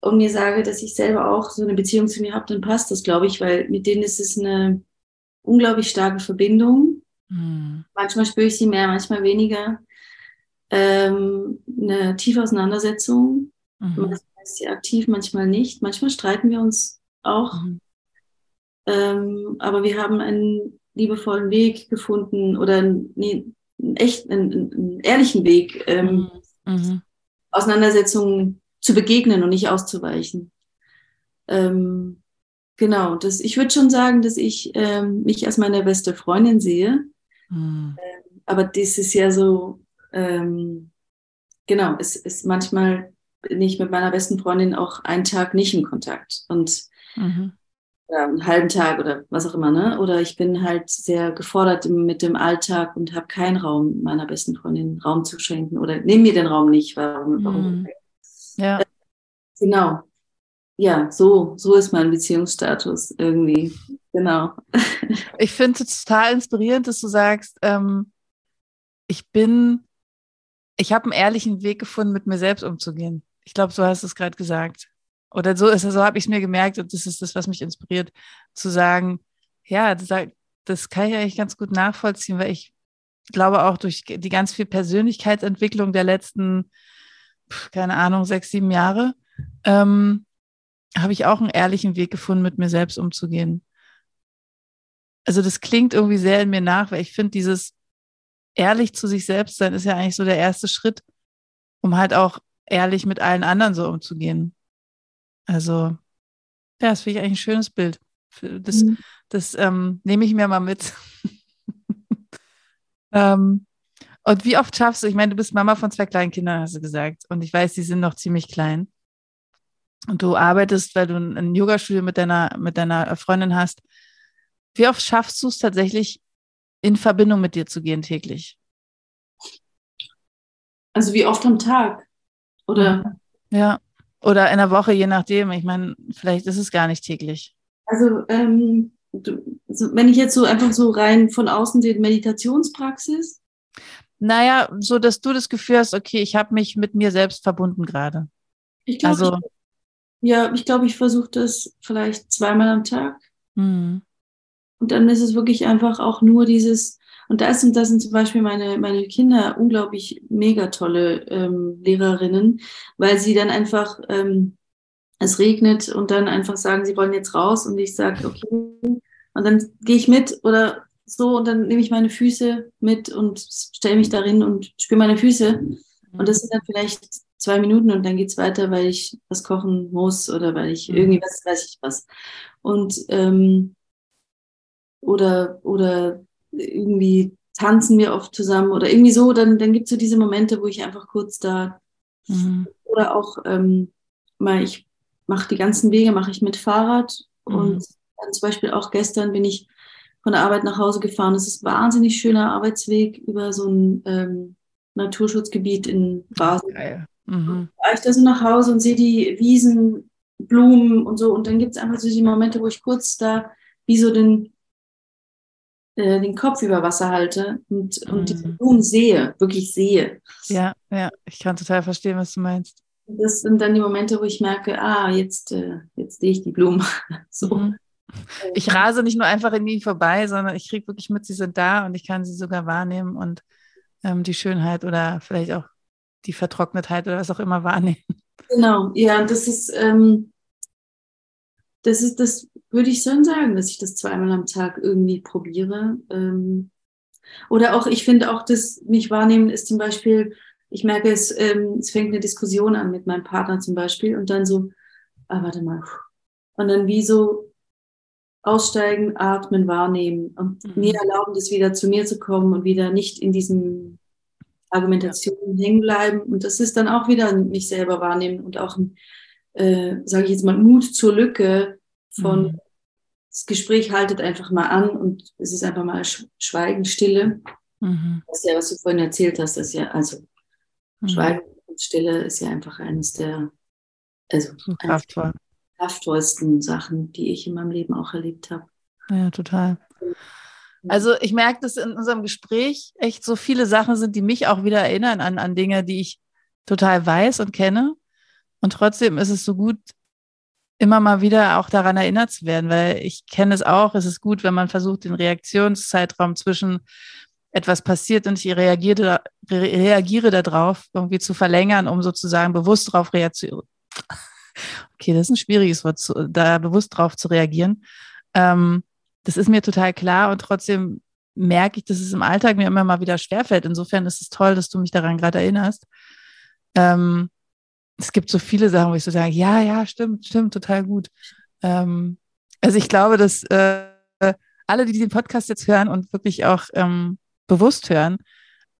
und mir sage, dass ich selber auch so eine Beziehung zu mir habe, dann passt das, glaube ich, weil mit denen ist es eine, unglaublich starke Verbindung. Mhm. Manchmal spüre ich sie mehr, manchmal weniger. Ähm, eine tiefe Auseinandersetzung. Mhm. Manchmal ist sie aktiv, manchmal nicht. Manchmal streiten wir uns auch. Mhm. Ähm, aber wir haben einen liebevollen Weg gefunden oder nee, einen echt, einen, einen ehrlichen Weg, ähm, mhm. mhm. Auseinandersetzungen zu begegnen und nicht auszuweichen. Ähm, genau, das, ich würde schon sagen, dass ich ähm, mich als meine beste Freundin sehe. Mhm. Ähm, aber das ist ja so, ähm, genau, es ist manchmal bin ich mit meiner besten Freundin auch einen Tag nicht im Kontakt und mhm. Ja, einen halben Tag oder was auch immer, ne? Oder ich bin halt sehr gefordert mit dem Alltag und habe keinen Raum, meiner besten Freundin Raum zu schenken oder nehme mir den Raum nicht. Warum? warum? Mhm. Ja. Äh, genau. Ja, so, so ist mein Beziehungsstatus irgendwie. Genau. Ich finde es total inspirierend, dass du sagst, ähm, ich bin, ich habe einen ehrlichen Weg gefunden, mit mir selbst umzugehen. Ich glaube, so hast du es gerade gesagt. Oder so ist so habe ich es mir gemerkt und das ist das, was mich inspiriert, zu sagen, ja, das, kann ich eigentlich ganz gut nachvollziehen, weil ich glaube auch durch die ganz viel Persönlichkeitsentwicklung der letzten, keine Ahnung, sechs, sieben Jahre, ähm, habe ich auch einen ehrlichen Weg gefunden, mit mir selbst umzugehen. Also das klingt irgendwie sehr in mir nach, weil ich finde, dieses ehrlich zu sich selbst sein ist ja eigentlich so der erste Schritt, um halt auch ehrlich mit allen anderen so umzugehen. Also, ja, das finde ich eigentlich ein schönes Bild. Das, mhm. das ähm, nehme ich mir mal mit. ähm, und wie oft schaffst du, ich meine, du bist Mama von zwei kleinen Kindern, hast du gesagt. Und ich weiß, die sind noch ziemlich klein. Und du arbeitest, weil du ein Yogastudio mit deiner, mit deiner Freundin hast. Wie oft schaffst du es tatsächlich, in Verbindung mit dir zu gehen täglich? Also wie oft am Tag? Oder? Ja, oder in der Woche, je nachdem. Ich meine, vielleicht ist es gar nicht täglich. Also, ähm, du, also wenn ich jetzt so einfach so rein von außen die Meditationspraxis. Naja, so dass du das Gefühl hast, okay, ich habe mich mit mir selbst verbunden gerade. Ich glaube, also, ich, ja, ich glaube, ich versuche das vielleicht zweimal am Tag. Mhm. Und dann ist es wirklich einfach auch nur dieses, und da sind, da sind zum Beispiel meine, meine Kinder unglaublich mega tolle ähm, Lehrerinnen, weil sie dann einfach, ähm, es regnet und dann einfach sagen, sie wollen jetzt raus und ich sage, okay, und dann gehe ich mit oder so und dann nehme ich meine Füße mit und stelle mich darin und spüre meine Füße. Und das sind dann vielleicht zwei Minuten und dann geht es weiter, weil ich was kochen muss oder weil ich mhm. irgendwie was weiß ich was. Und ähm, oder, oder irgendwie tanzen wir oft zusammen oder irgendwie so, dann, dann gibt es so diese Momente, wo ich einfach kurz da mhm. oder auch ähm, mal, ich mache die ganzen Wege, mache ich mit Fahrrad mhm. und dann zum Beispiel auch gestern bin ich von der Arbeit nach Hause gefahren. Es ist ein wahnsinnig schöner Arbeitsweg über so ein ähm, Naturschutzgebiet in Basel. Geil. Mhm. Da ich da so nach Hause und sehe die Wiesen, Blumen und so und dann gibt es einfach so die Momente, wo ich kurz da wie so den äh, den Kopf über Wasser halte und, und mhm. die Blumen sehe, wirklich sehe. Ja, ja, ich kann total verstehen, was du meinst. Das sind dann die Momente, wo ich merke, ah, jetzt, äh, jetzt sehe ich die Blumen. so. Mhm. Ich rase nicht nur einfach in ihnen vorbei, sondern ich kriege wirklich mit, sie sind da und ich kann sie sogar wahrnehmen und ähm, die Schönheit oder vielleicht auch die Vertrocknetheit oder was auch immer wahrnehmen. Genau, ja, das ist, ähm, das ist, das würde ich schon sagen, dass ich das zweimal am Tag irgendwie probiere. Ähm, oder auch, ich finde auch, dass mich wahrnehmen ist zum Beispiel, ich merke, es, ähm, es fängt eine Diskussion an mit meinem Partner zum Beispiel und dann so, ah, warte mal, und dann wie so aussteigen, atmen, wahrnehmen und mhm. mir erlauben, das wieder zu mir zu kommen und wieder nicht in diesen Argumentationen hängen bleiben. Und das ist dann auch wieder mich selber wahrnehmen und auch äh, sage ich jetzt mal, Mut zur Lücke von mhm. das Gespräch haltet einfach mal an und es ist einfach mal Schweigen, Stille. Mhm. Das ist ja, was du vorhin erzählt hast, das ist ja, also mhm. Schweigen und Stille ist ja einfach eines der also Kraftvoll. kraftvollsten Sachen, die ich in meinem Leben auch erlebt habe. Ja, total. Also ich merke, dass in unserem Gespräch echt so viele Sachen sind, die mich auch wieder erinnern an, an Dinge, die ich total weiß und kenne. Und trotzdem ist es so gut, immer mal wieder auch daran erinnert zu werden, weil ich kenne es auch. Es ist gut, wenn man versucht, den Reaktionszeitraum zwischen etwas passiert und ich reagiere, reagiere darauf irgendwie zu verlängern, um sozusagen bewusst darauf reagieren. Okay, das ist ein schwieriges Wort, da bewusst darauf zu reagieren. Ähm, das ist mir total klar und trotzdem merke ich, dass es im Alltag mir immer mal wieder schwerfällt. Insofern ist es toll, dass du mich daran gerade erinnerst. Ähm, es gibt so viele Sachen, wo ich so sage, ja, ja, stimmt, stimmt, total gut. Ähm, also ich glaube, dass äh, alle, die den Podcast jetzt hören und wirklich auch ähm, bewusst hören,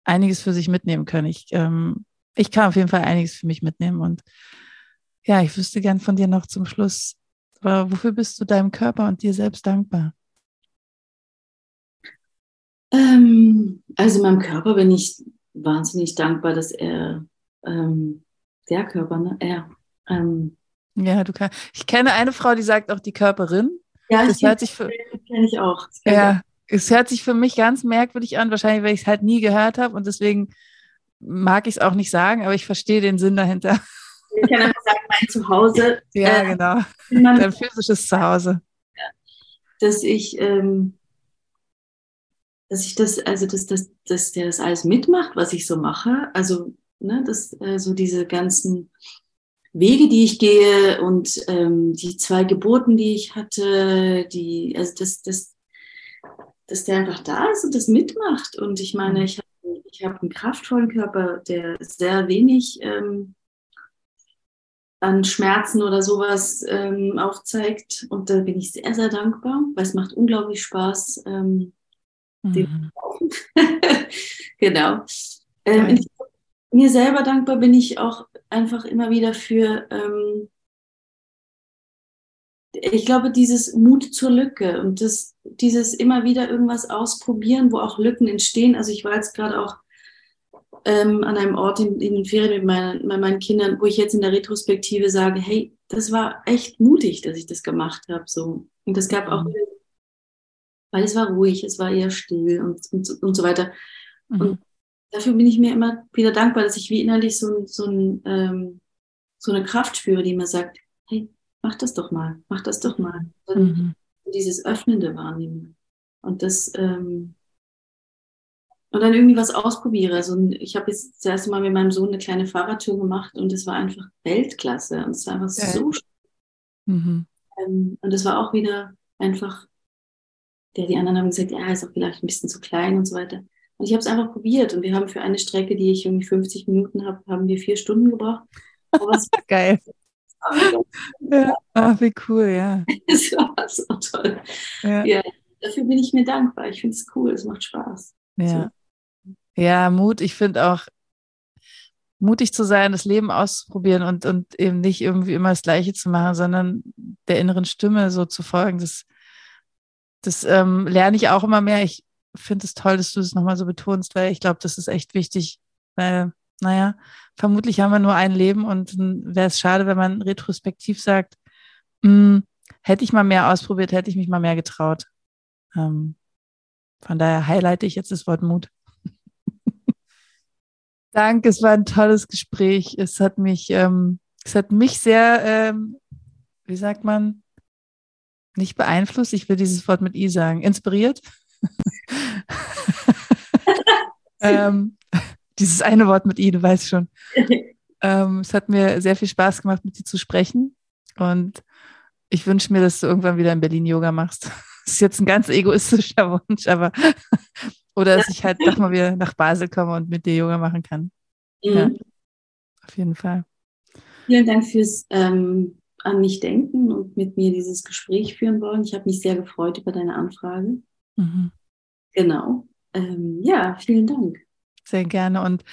einiges für sich mitnehmen können. Ich, ähm, ich kann auf jeden Fall einiges für mich mitnehmen. Und ja, ich wüsste gern von dir noch zum Schluss, wofür bist du deinem Körper und dir selbst dankbar? Ähm, also meinem Körper bin ich wahnsinnig dankbar, dass er ähm, der Körper, ne? Er. Ähm, ja, du kannst. Ich kenne eine Frau, die sagt auch die Körperin. Ja, das hört sich für, kenne ich auch. Ja, es hört sich für mich ganz merkwürdig an, wahrscheinlich, weil ich es halt nie gehört habe und deswegen mag ich es auch nicht sagen, aber ich verstehe den Sinn dahinter. Ich kann einfach sagen, mein Zuhause. Ja, äh, genau. Dein physisches Zuhause. Ja, dass ich, ähm, dass ich das, also dass, dass, dass der das alles mitmacht, was ich so mache. Also, ne, dass äh, so diese ganzen Wege, die ich gehe und ähm, die zwei Geburten, die ich hatte, die, also das, das, dass der einfach da ist und das mitmacht. Und ich meine, ich habe ich hab einen kraftvollen Körper, der sehr wenig ähm, an Schmerzen oder sowas ähm, aufzeigt. Und da bin ich sehr, sehr dankbar, weil es macht unglaublich Spaß. Ähm, mhm. genau. Ähm, mir selber dankbar bin ich auch einfach immer wieder für ähm, ich glaube, dieses Mut zur Lücke und das, dieses immer wieder irgendwas ausprobieren, wo auch Lücken entstehen. Also ich war jetzt gerade auch ähm, an einem Ort in, in den Ferien mit meinen, mit meinen Kindern, wo ich jetzt in der Retrospektive sage, hey, das war echt mutig, dass ich das gemacht habe. So. Und es gab auch, mhm. weil es war ruhig, es war eher still und, und, und so weiter. Mhm. Und dafür bin ich mir immer wieder dankbar, dass ich wie innerlich so, so, ein, ähm, so eine Kraft spüre, die mir sagt, hey, mach das doch mal, mach das doch mal. Mhm. Dieses öffnende Wahrnehmen. Und das, ähm, und dann irgendwie was ausprobiere. Also ich habe jetzt das erste Mal mit meinem Sohn eine kleine Fahrradtour gemacht und es war einfach Weltklasse. Und es war einfach ja. so schön. Mhm. Ähm, und es war auch wieder einfach, der, die anderen haben gesagt, ja, ist auch vielleicht ein bisschen zu klein und so weiter. Und ich habe es einfach probiert und wir haben für eine Strecke, die ich irgendwie 50 Minuten habe, haben wir vier Stunden gebraucht. Geil ja. Ach, wie cool, ja. Das war so toll. Ja. ja. dafür bin ich mir dankbar. Ich finde es cool, es macht Spaß. Ja, so. ja Mut. Ich finde auch, mutig zu sein, das Leben auszuprobieren und, und eben nicht irgendwie immer das Gleiche zu machen, sondern der inneren Stimme so zu folgen. Das, das ähm, lerne ich auch immer mehr. Ich finde es toll, dass du es das nochmal so betonst, weil ich glaube, das ist echt wichtig, weil naja, vermutlich haben wir nur ein Leben und wäre es schade, wenn man retrospektiv sagt, hm, hätte ich mal mehr ausprobiert, hätte ich mich mal mehr getraut. Ähm, von daher highlighte ich jetzt das Wort Mut. Danke, es war ein tolles Gespräch. Es hat mich, ähm, es hat mich sehr, ähm, wie sagt man, nicht beeinflusst. Ich will dieses Wort mit I sagen. Inspiriert. ähm, dieses eine Wort mit I, du weißt schon. ähm, es hat mir sehr viel Spaß gemacht, mit dir zu sprechen. Und ich wünsche mir, dass du irgendwann wieder in Berlin Yoga machst. Das ist jetzt ein ganz egoistischer Wunsch, aber oder dass ich halt doch mal wieder nach Basel komme und mit dir Yoga machen kann. Mhm. Ja, auf jeden Fall. Vielen Dank fürs ähm, an mich denken und mit mir dieses Gespräch führen wollen. Ich habe mich sehr gefreut über deine Anfrage. Mhm. Genau. Ähm, ja, vielen Dank. Sehr gerne. Und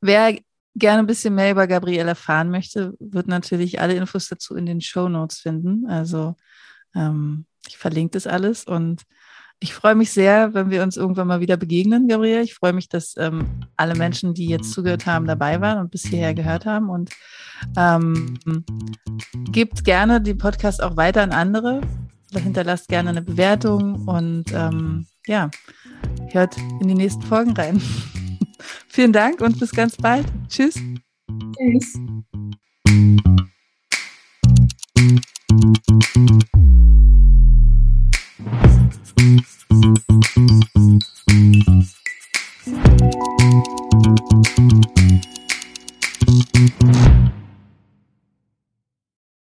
wer gerne ein bisschen mehr über Gabriele erfahren möchte, wird natürlich alle Infos dazu in den Show Notes finden. Also ähm, ich verlinke das alles und ich freue mich sehr, wenn wir uns irgendwann mal wieder begegnen, Gabriele. Ich freue mich, dass ähm, alle Menschen, die jetzt zugehört haben, dabei waren und bis hierher gehört haben. Und ähm, gebt gerne den Podcast auch weiter an andere. Hinterlasst gerne eine Bewertung und ähm, ja, hört in die nächsten Folgen rein. Vielen Dank und bis ganz bald. Tschüss. Tschüss.